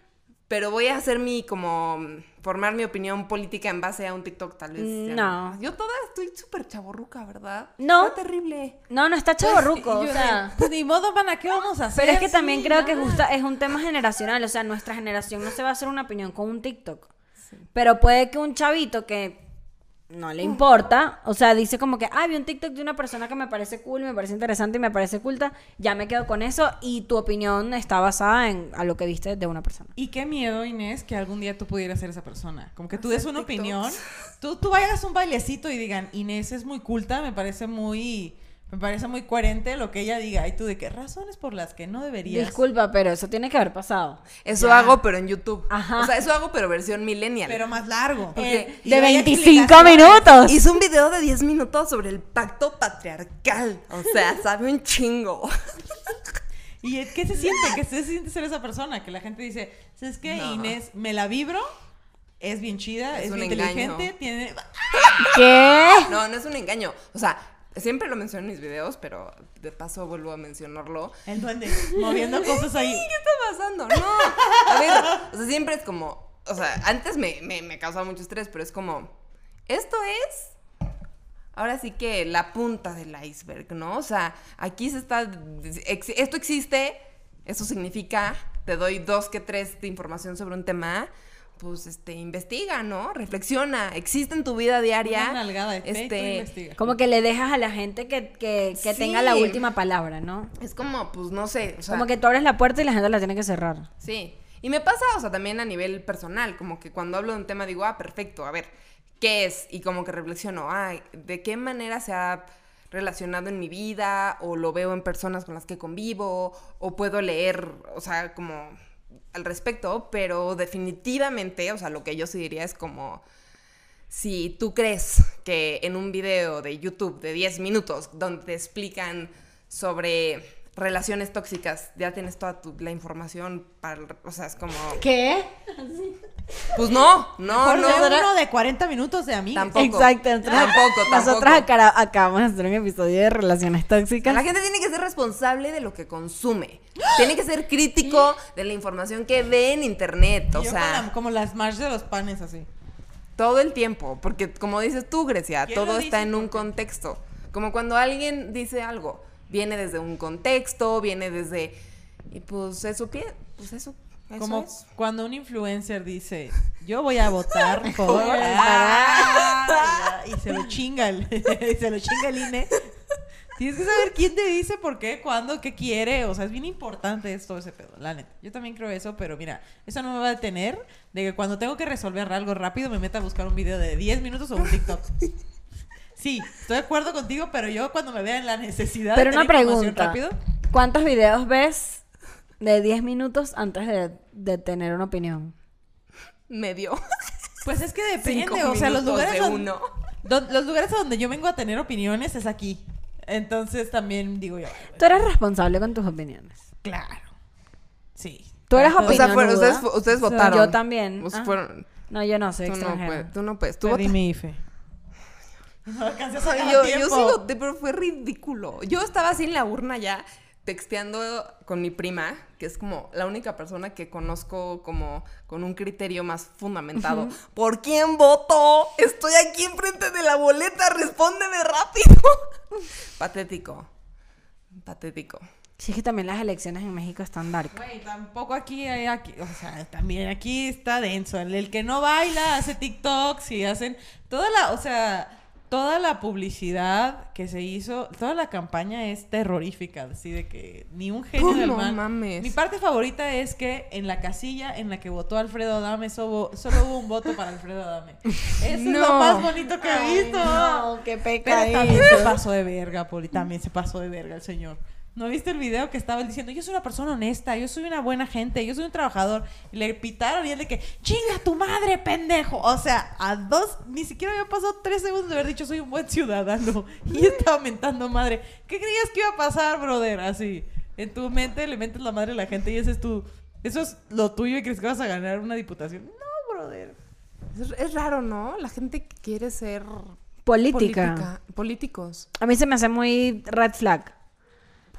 pero voy a hacer mi como formar mi opinión política en base a un TikTok tal vez. No. Yo toda estoy súper chaborruca, ¿verdad? No. Está terrible. No, no está chaborruco, Y o sea... pues ni modo, mana, ¿qué vamos a hacer? Pero es que también creo que justo es un tema generacional, o sea, nuestra generación no se va a hacer una opinión con un TikTok. Pero puede que un chavito que no le importa, o sea, dice como que, ah, vi un TikTok de una persona que me parece cool, me parece interesante y me parece culta, ya me quedo con eso y tu opinión está basada en a lo que viste de una persona. Y qué miedo, Inés, que algún día tú pudieras ser esa persona. Como que tú des una TikToks. opinión, tú, tú vayas a un bailecito y digan, Inés es muy culta, me parece muy, me parece muy coherente lo que ella diga. Y tú de qué razones por las que no deberías. Disculpa, pero eso tiene que haber pasado. Eso Ya. hago, pero en YouTube. Ajá. O sea, eso hago, pero versión millennial. Pero más largo. De hay 25 explicaciones. minutos. Hice un video de 10 minutos sobre el pacto patriarcal. O sea, [LAUGHS] sabe un chingo. [LAUGHS] ¿Y qué se siente? ¿Qué se siente ser esa persona? Que la gente dice, ¿sabes qué? No. Inés, me la vibro, es bien chida, Es es, un bien engaño. inteligente, tiene... ¿Qué? No, no es un engaño. O sea, siempre lo menciono en mis videos, pero de paso vuelvo a mencionarlo. El duende, moviendo [LAUGHS] cosas ahí. ¿Qué está pasando? No. A ver, o sea, siempre es como. O sea, antes me, me, me causaba mucho estrés, pero es como. Esto es. Ahora sí que la punta del iceberg, ¿no? O sea, aquí se está. Esto existe. Eso significa. Te doy dos que tres de información sobre un tema. Pues este, investiga, ¿no? Reflexiona. Existe en tu vida diaria. Una nalgada de fe tú este, investiga. Como que le dejas a la gente que, que, que tenga la última palabra, ¿no? Es como, pues no sé. O sea, Como que tú abres la puerta y la gente la tiene que cerrar. Sí. Y me pasa, o sea, también a nivel personal, como que cuando hablo de un tema digo, ah, perfecto, a ver, ¿qué es? Y como que reflexiono, ah, ¿de qué manera se ha relacionado en mi vida? O lo veo en personas con las que convivo, o puedo leer, o sea, como al respecto, pero definitivamente, o sea, lo que yo sí diría es como, si tú crees que en un video de YouTube de 10 minutos donde te explican sobre relaciones tóxicas, ya tienes toda tu- la información para, el- o sea, es como, ¿Qué? [LAUGHS] pues no, no, Mejor no. de uno de 40 minutos de amigos. Tampoco. Exacto. nosotros- Tampoco, Nosotros tampoco. acabamos de hacer un episodio de relaciones tóxicas. La gente tiene que ser responsable de lo que consume. Tiene que ser crítico de la información que ve en internet. O Yo sea, la- como las march de los panes así. todo el tiempo. Porque como dices tú, Grecia, ¿Quién todo está dice? en un contexto. Como cuando alguien dice algo, viene desde un contexto, viene desde. Y pues eso, pie- pues eso. Eso Como es. cuando un influencer dice, yo voy a votar [LAUGHS] por... Y se lo chinga el, [LAUGHS] y se lo chinga el INE. Tienes que saber quién te dice por qué, cuándo, qué quiere. O sea, es bien importante esto, ese pedo, la neta. Yo también creo eso, pero mira, eso no me va a detener de que cuando tengo que resolver algo rápido me meta a buscar un video de 10 minutos o un TikTok. Sí, estoy de acuerdo contigo, pero yo cuando me vea en la necesidad Pero de una pregunta. rápido, ¿Cuántos videos ves de 10 minutos antes de, de tener una opinión? Medio. pues es que Cinco depende, o sea, los minutos lugares de donde- uno. Do- los lugares a donde yo vengo a tener opiniones es aquí. Entonces también digo yo, Tú eres responsable con tus opiniones. claro. Sí. Tú eres O sea, Opinión fueron- nuda. ustedes, fu- ustedes votaron. Yo también. Ah. fueron- No, yo no soy tú no extranjera. puedes. Tú no puedes. Tú Perdí votaste. mi IFE. No alcancé a sacar Ay, a yo, yo tiempo. sí voté, pero fue ridículo. Yo estaba así en la urna ya, texteando con mi prima, que es como la única persona que conozco como con un criterio más fundamentado. ¿Por quién voto? Estoy aquí enfrente de la boleta, respóndeme rápido. [LAUGHS] Patético. Patético. Sí, es que también las elecciones en México están dark. Güey, tampoco aquí hay aquí, o sea, también aquí está denso. El, el que no baila hace TikToks y hacen toda la, o sea, toda la publicidad que se hizo, toda la campaña es terrorífica, así de que ni un genio del no mal. mames. Mi parte favorita es que en la casilla en la que votó Alfredo Adame solo, solo hubo un voto para Alfredo Adame. [LAUGHS] Eso es lo No. más bonito que he visto. qué Pero también se pasó de verga, Poli. También se pasó de verga el señor. ¿No viste el video que estaba él diciendo, yo soy una persona honesta, yo soy una buena gente, yo soy un trabajador? Y le pitaron y él de que, chinga tu madre, pendejo. O sea, a dos, ni siquiera había pasado tres segundos de haber dicho, soy un buen ciudadano. [LAUGHS] Y estaba mentando madre. ¿Qué creías que iba a pasar, brother? Así, en tu mente le metes la madre a la gente y ese es tu, eso es lo tuyo y crees que vas a ganar una diputación. No, brother. Es, es raro, ¿no? La gente quiere ser Política. política- políticos. A mí se me hace muy red flag.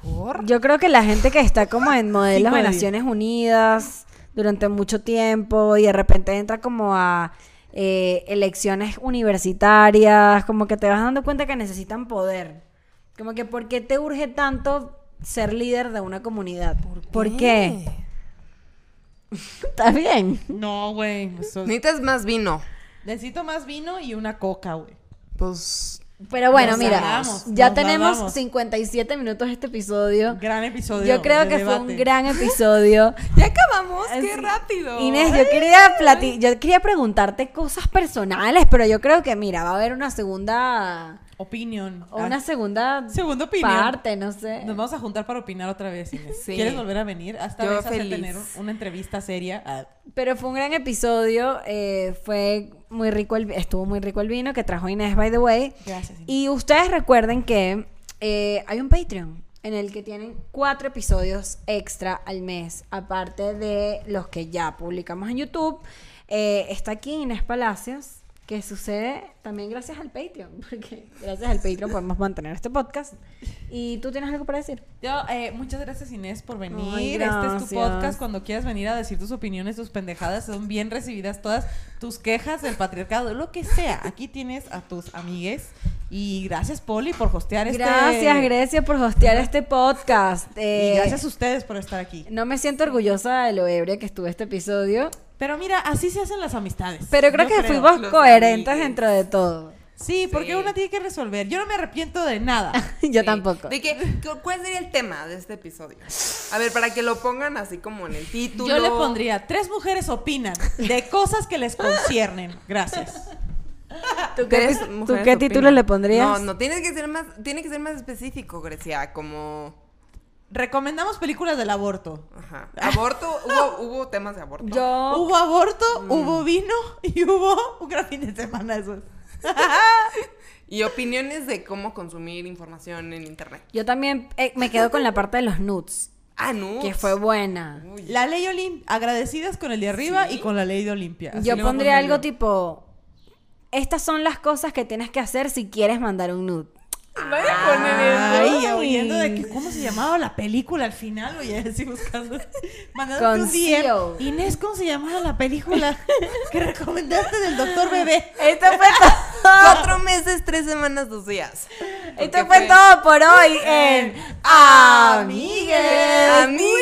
¿Por? Yo creo que la gente que está como en modelos de. Naciones Unidas durante mucho tiempo y de repente entra como a eh, elecciones universitarias, como que te vas dando cuenta que necesitan poder. Como que ¿por qué te urge tanto ser líder de una comunidad? ¿Por qué? [LAUGHS] ¿Está bien? No, güey. eso- Necesitas más vino. Necesito más vino y una coca, güey. Pues Pero bueno, Nos mira, ya tenemos damos. 57 minutos este episodio. Gran episodio. Yo creo que fue un gran episodio. [LAUGHS] ya acabamos, qué rápido. Inés, yo quería plati- yo quería preguntarte cosas personales, pero yo creo que mira, va a haber una segunda Opinión. o una segunda segunda opinión. parte, no sé. Nos vamos a juntar para opinar otra vez, Inés. [LAUGHS] Sí. ¿Quieres volver a venir? Hasta vez feliz. tener un- una entrevista seria. Ah, Pero fue un gran episodio, eh, fue muy rico el estuvo muy rico el vino que trajo Inés by the way. gracias. Y ustedes recuerden que eh, hay un Patreon en el que tienen cuatro episodios extra al mes, aparte de los que ya publicamos en YouTube. Eh, está aquí Inés Palacios, que sucede también gracias al Patreon, [LAUGHS] porque gracias al Patreon podemos mantener este podcast. ¿Y tú tienes algo para decir? Yo, eh, muchas gracias Inés por venir. Ay, este es tu gracias. podcast. Cuando quieras venir a decir tus opiniones, tus pendejadas, son bien recibidas todas tus quejas del patriarcado, lo que sea. Aquí tienes a tus amigues. Y gracias, Poli, por hostear este. Gracias, Grecia, por hostear este podcast. Y Eh, gracias a ustedes por estar aquí. No me siento orgullosa de lo ebria que estuve este episodio, Pero mira, así se hacen las amistades. pero creo Yo que fuimos Los coherentes amigues. dentro de todo. Sí, porque Sí. uno tiene que resolver. Yo no me arrepiento de nada. [LAUGHS] Yo Sí. tampoco. ¿De qué, cu- ¿Cuál sería el tema de este episodio? A ver, para que lo pongan así como en el título. Yo le pondría, tres mujeres opinan de cosas que les conciernen. Gracias. [LAUGHS] ¿Tú qué, Tres pi- ¿tú mujeres qué opinan. título le pondrías? No, no, tiene que ser más, tiene que ser más específico, Grecia, como recomendamos películas del aborto. Ajá. Aborto, [LAUGHS] hubo, hubo temas de aborto. Yo, Hubo aborto, Mm. hubo vino y hubo un gran fin de semana eso. [LAUGHS] Y opiniones de cómo consumir información en internet. yo también eh, me quedo con la parte de los nudes, Ah, no. que fue buena. Uy. La ley Olimpia, agradecidas con el de arriba y con la ley de Olimpia. Así Yo pondría algo tipo, estas son las cosas que tienes que hacer si quieres mandar un nude. Ay, oyendo de que cómo se llamaba la película al final, oye, así buscando. Mandándote un DM. Conceal. Inés, ¿cómo se llamaba la película que recomendaste del doctor bebé? Esto fue [LAUGHS] todo. Cuatro meses, tres semanas, dos días. Esto fue todo por hoy en Amigues. Amigues.